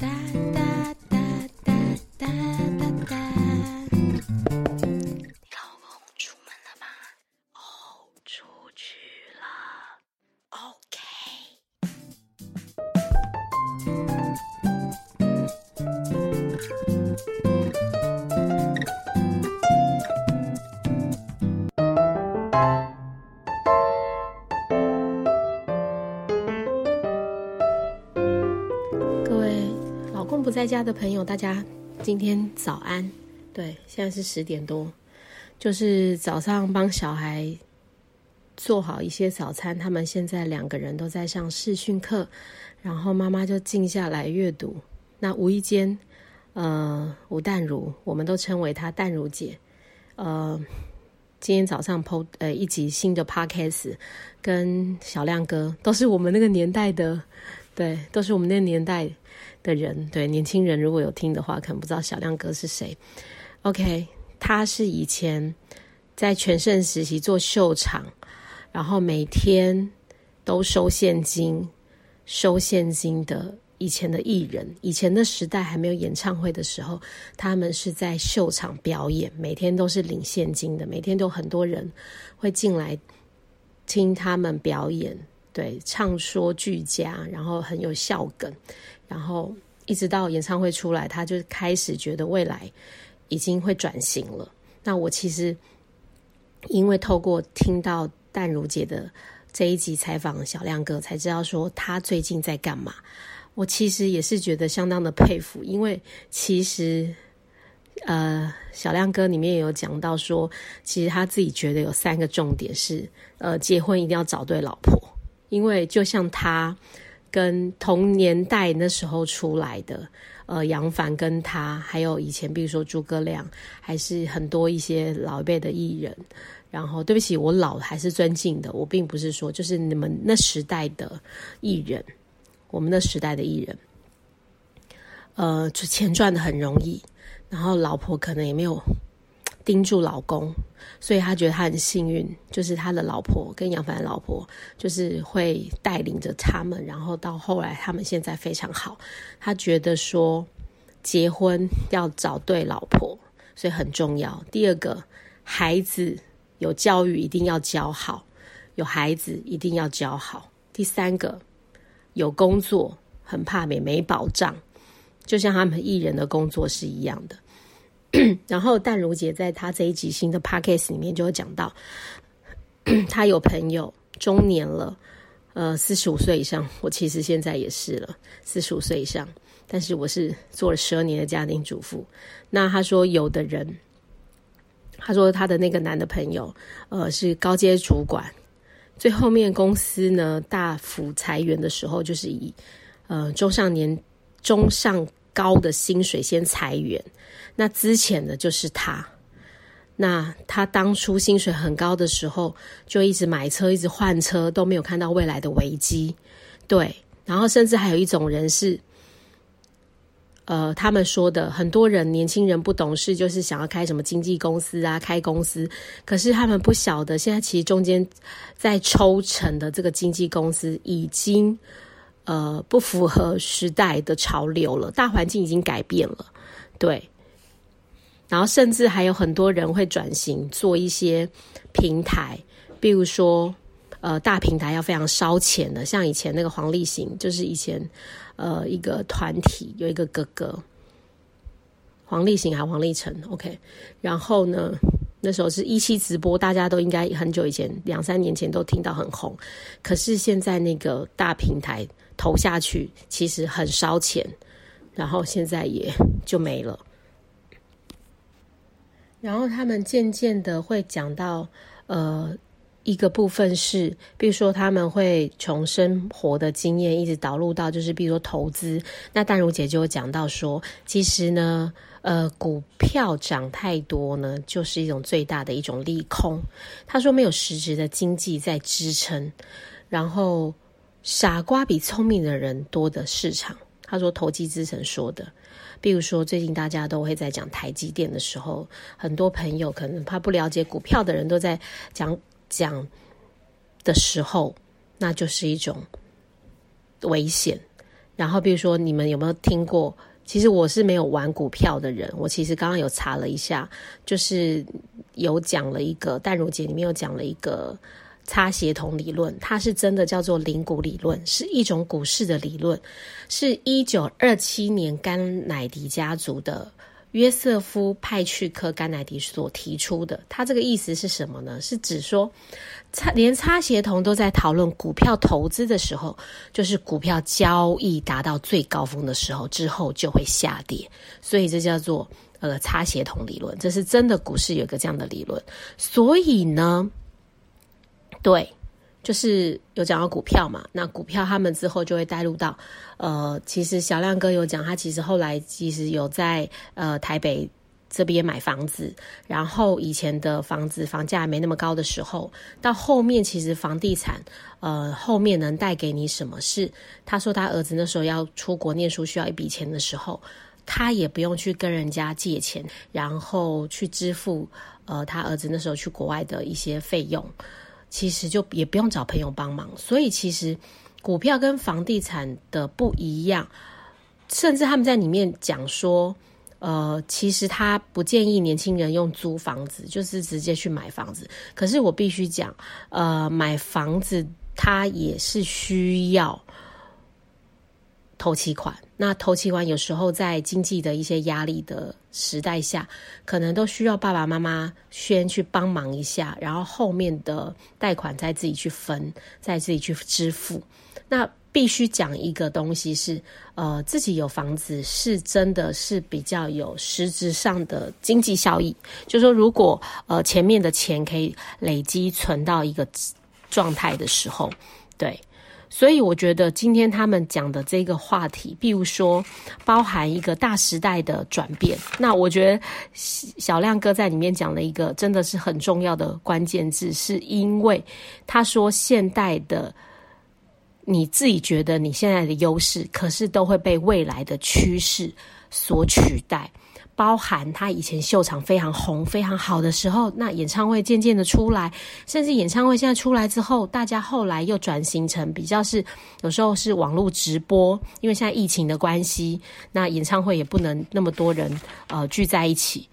that, that. 公不在家的朋友，大家今天早安。对，现在是十点多，就是早上帮小孩做好一些早餐。他们现在两个人都在上视讯课，然后妈妈就静下来阅读。那无意间，呃，吴淡如，我们都称为她淡如姐，呃，今天早上 PO 呃一集新的 Podcast，跟小亮哥都是我们那个年代的，对，都是我们那年代的人，对，年轻人如果有听的话，可能不知道小亮哥是谁。OK，他是以前在全盛时期做秀场，然后每天都收现金、收现金的以前的艺人。以前的时代还没有演唱会的时候，他们是在秀场表演，每天都是领现金的，每天都很多人会进来听他们表演。对，唱说俱佳，然后很有笑梗，然后一直到演唱会出来，他就开始觉得未来已经会转型了。那我其实因为透过听到淡如姐的这一集采访小亮哥，才知道说他最近在干嘛。我其实也是觉得相当的佩服，因为其实呃，小亮哥里面也有讲到说，其实他自己觉得有三个重点是，呃，结婚一定要找对老婆。因为就像他跟同年代那时候出来的，呃，杨凡跟他，还有以前比如说诸葛亮，还是很多一些老一辈的艺人。然后，对不起，我老还是尊敬的，我并不是说就是你们那时代的艺人，我们那时代的艺人，呃，钱赚的很容易，然后老婆可能也没有盯住老公。所以他觉得他很幸运，就是他的老婆跟杨凡的老婆，就是会带领着他们，然后到后来他们现在非常好。他觉得说结婚要找对老婆，所以很重要。第二个，孩子有教育一定要教好，有孩子一定要教好。第三个，有工作很怕没没保障，就像他们艺人的工作是一样的。然后淡如姐在她这一集新的 podcast 里面就会讲到，她有朋友中年了，呃，四十五岁以上。我其实现在也是了，四十五岁以上，但是我是做了十二年的家庭主妇。那她说，有的人，她说她的那个男的朋友，呃，是高阶主管，最后面公司呢大幅裁员的时候，就是以呃中上年中上高的薪水先裁员。那之前的就是他，那他当初薪水很高的时候，就一直买车，一直换车，都没有看到未来的危机。对，然后甚至还有一种人是，呃，他们说的很多人年轻人不懂事，就是想要开什么经纪公司啊，开公司，可是他们不晓得，现在其实中间在抽成的这个经纪公司已经呃不符合时代的潮流了，大环境已经改变了，对。然后甚至还有很多人会转型做一些平台，比如说，呃，大平台要非常烧钱的，像以前那个黄立行，就是以前呃一个团体有一个哥哥，黄立行还黄立成，OK，然后呢，那时候是一期直播，大家都应该很久以前两三年前都听到很红，可是现在那个大平台投下去其实很烧钱，然后现在也就没了。然后他们渐渐的会讲到，呃，一个部分是，比如说他们会从生活的经验一直导入到，就是比如说投资。那淡如姐就有讲到说，其实呢，呃，股票涨太多呢，就是一种最大的一种利空。她说没有实质的经济在支撑，然后傻瓜比聪明的人多的市场。他说投机之神说的。比如说，最近大家都会在讲台积电的时候，很多朋友可能他不了解股票的人都在讲讲的时候，那就是一种危险。然后比如说你们有没有听过？其实我是没有玩股票的人，我其实刚刚有查了一下，就是有讲了一个淡如姐里面有讲了一个。差协同理论，它是真的叫做零股理论，是一种股市的理论，是一九二七年甘乃迪家族的约瑟夫派去克甘乃迪所提出的。他这个意思是什么呢？是指说，差连差协同都在讨论股票投资的时候，就是股票交易达到最高峰的时候之后就会下跌，所以这叫做呃差协同理论。这是真的股市有个这样的理论，所以呢。对，就是有讲到股票嘛，那股票他们之后就会带入到，呃，其实小亮哥有讲，他其实后来其实有在呃台北这边买房子，然后以前的房子房价没那么高的时候，到后面其实房地产呃后面能带给你什么？是他说他儿子那时候要出国念书需要一笔钱的时候，他也不用去跟人家借钱，然后去支付呃他儿子那时候去国外的一些费用。其实就也不用找朋友帮忙，所以其实股票跟房地产的不一样，甚至他们在里面讲说，呃，其实他不建议年轻人用租房子，就是直接去买房子。可是我必须讲，呃，买房子它也是需要。投期款，那投期款有时候在经济的一些压力的时代下，可能都需要爸爸妈妈先去帮忙一下，然后后面的贷款再自己去分，再自己去支付。那必须讲一个东西是，呃，自己有房子是真的是比较有实质上的经济效益。就说如果呃前面的钱可以累积存到一个状态的时候，对。所以我觉得今天他们讲的这个话题，比如说包含一个大时代的转变，那我觉得小亮哥在里面讲了一个真的是很重要的关键字，是因为他说现代的你自己觉得你现在的优势，可是都会被未来的趋势所取代。包含他以前秀场非常红、非常好的时候，那演唱会渐渐的出来，甚至演唱会现在出来之后，大家后来又转型成比较是有时候是网络直播，因为现在疫情的关系，那演唱会也不能那么多人呃聚在一起。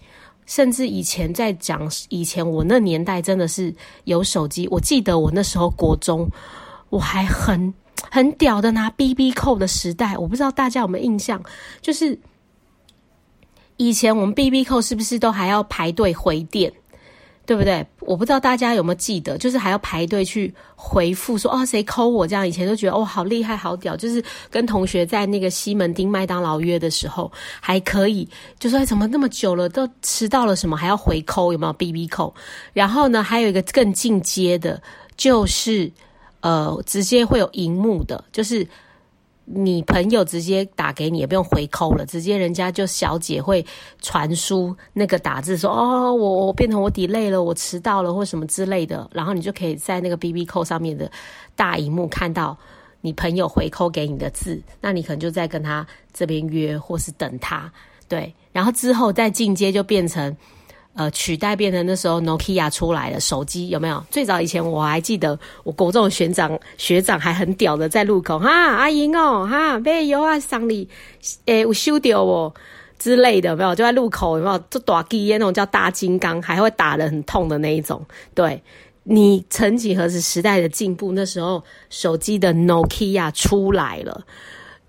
甚至以前在讲以前我那年代真的是有手机，我记得我那时候国中我还很很屌的拿 B B 扣的时代，我不知道大家有没有印象，就是。以前我们 B B 扣是不是都还要排队回电，对不对？我不知道大家有没有记得，就是还要排队去回复说哦谁扣我这样。以前都觉得哦好厉害好屌，就是跟同学在那个西门町麦当劳约的时候还可以，就说怎么那么久了都迟到了什么还要回扣有没有 B B 扣？然后呢还有一个更进阶的，就是呃直接会有荧幕的，就是。你朋友直接打给你，也不用回扣了，直接人家就小姐会传输那个打字说哦，我我变成我 delay 了，我迟到了或什么之类的，然后你就可以在那个 B B 扣上面的大荧幕看到你朋友回扣给你的字，那你可能就在跟他这边约或是等他，对，然后之后再进阶就变成。呃，取代变成那时候 Nokia 出来了，手机有没有？最早以前我还记得，我国中学长学长还很屌的，在路口哈阿英哦哈，没有啊，桑你诶，我修掉哦之类的，没有？就在路口有没有？就打机那种叫大金刚，还会打的很痛的那一种。对你，曾几何时时代的进步，那时候手机的 Nokia 出来了，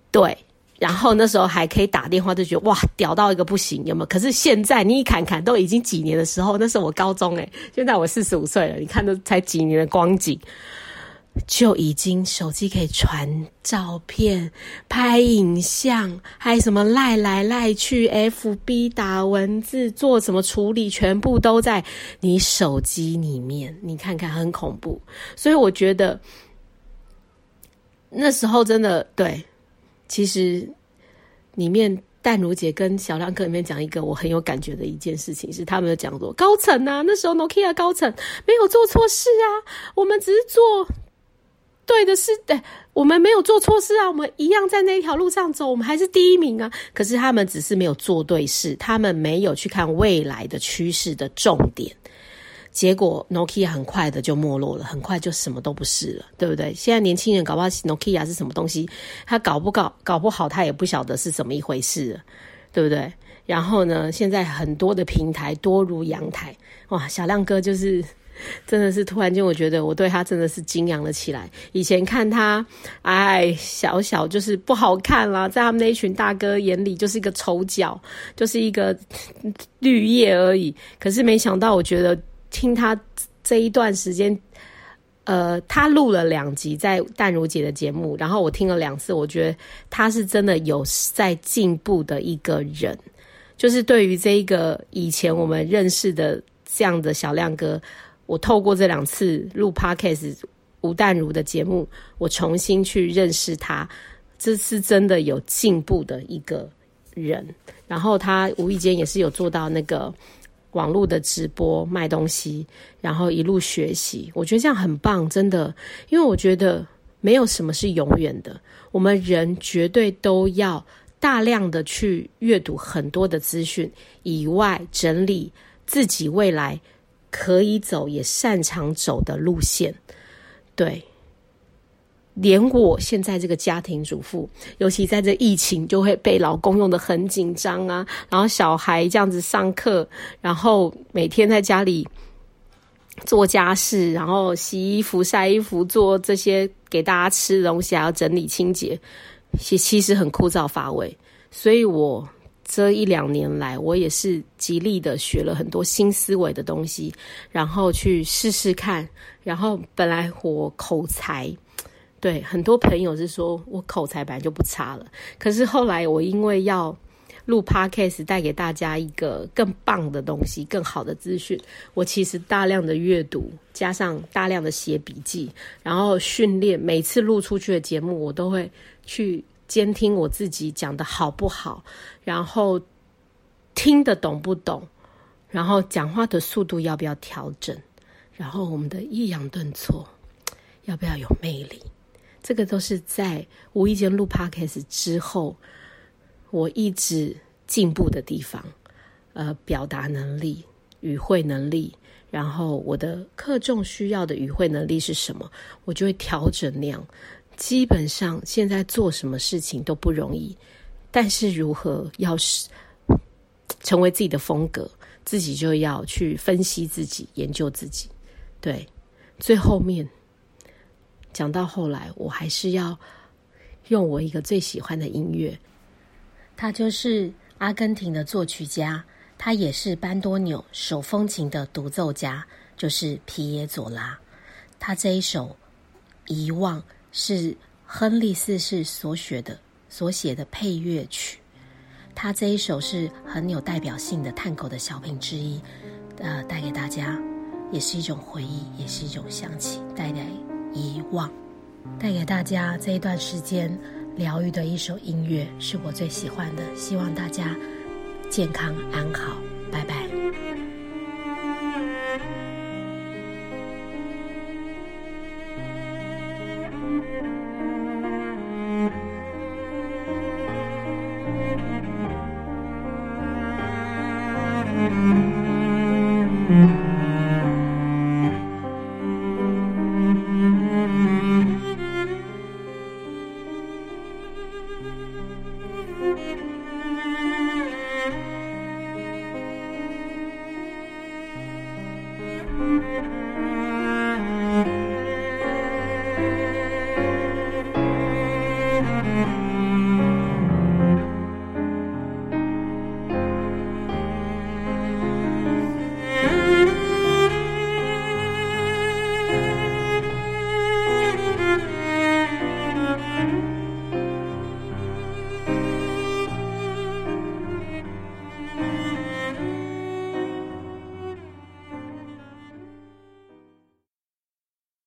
对。然后那时候还可以打电话，就觉得哇屌到一个不行，有没有？可是现在你一看看，都已经几年的时候，那是我高中诶，现在我四十五岁了，你看都才几年的光景，就已经手机可以传照片、拍影像，还什么赖来赖去，FB 打文字、做什么处理，全部都在你手机里面。你看看，很恐怖。所以我觉得那时候真的对。其实，里面淡如姐跟小亮哥里面讲一个我很有感觉的一件事情，是他们讲说高层啊，那时候 Nokia 高层没有做错事啊，我们只是做对的事，对，我们没有做错事啊，我们一样在那条路上走，我们还是第一名啊。可是他们只是没有做对事，他们没有去看未来的趋势的重点。结果 Nokia 很快的就没落了，很快就什么都不是了，对不对？现在年轻人搞不好 Nokia 是什么东西，他搞不搞搞不好，他也不晓得是怎么一回事，对不对？然后呢，现在很多的平台多如阳台，哇！小亮哥就是。真的是突然间，我觉得我对他真的是敬仰了起来。以前看他，哎，小小就是不好看啦，在他们那一群大哥眼里就是一个丑角，就是一个绿叶而已。可是没想到，我觉得听他这一段时间，呃，他录了两集在淡如姐的节目，然后我听了两次，我觉得他是真的有在进步的一个人。就是对于这一个以前我们认识的这样的小亮哥。我透过这两次录 podcast 吴淡如的节目，我重新去认识他，这是真的有进步的一个人。然后他无意间也是有做到那个网络的直播卖东西，然后一路学习，我觉得这样很棒，真的。因为我觉得没有什么是永远的，我们人绝对都要大量的去阅读很多的资讯，以外整理自己未来。可以走也擅长走的路线，对，连我现在这个家庭主妇，尤其在这疫情，就会被老公用的很紧张啊。然后小孩这样子上课，然后每天在家里做家事，然后洗衣服、晒衣服，做这些给大家吃的东西，还要整理清洁，其其实很枯燥乏味，所以我。这一两年来，我也是极力的学了很多新思维的东西，然后去试试看。然后本来我口才，对很多朋友是说我口才本来就不差了。可是后来我因为要录 podcast，带给大家一个更棒的东西、更好的资讯，我其实大量的阅读，加上大量的写笔记，然后训练，每次录出去的节目，我都会去。监听我自己讲的好不好，然后听得懂不懂，然后讲话的速度要不要调整，然后我们的抑扬顿挫要不要有魅力，这个都是在无意间录 podcast 之后，我一直进步的地方。呃，表达能力、语汇能力，然后我的课重需要的语汇能力是什么，我就会调整那样。基本上现在做什么事情都不容易，但是如何要是成为自己的风格，自己就要去分析自己、研究自己。对，最后面讲到后来，我还是要用我一个最喜欢的音乐，他就是阿根廷的作曲家，他也是班多纽手风琴的独奏家，就是皮耶佐拉。他这一首《遗忘》。是亨利四世所写的所写的配乐曲，他这一首是很有代表性的探狗的小品之一，呃，带给大家也是一种回忆，也是一种想起，带来遗忘，带给大家这一段时间疗愈的一首音乐，是我最喜欢的，希望大家健康安好，拜拜。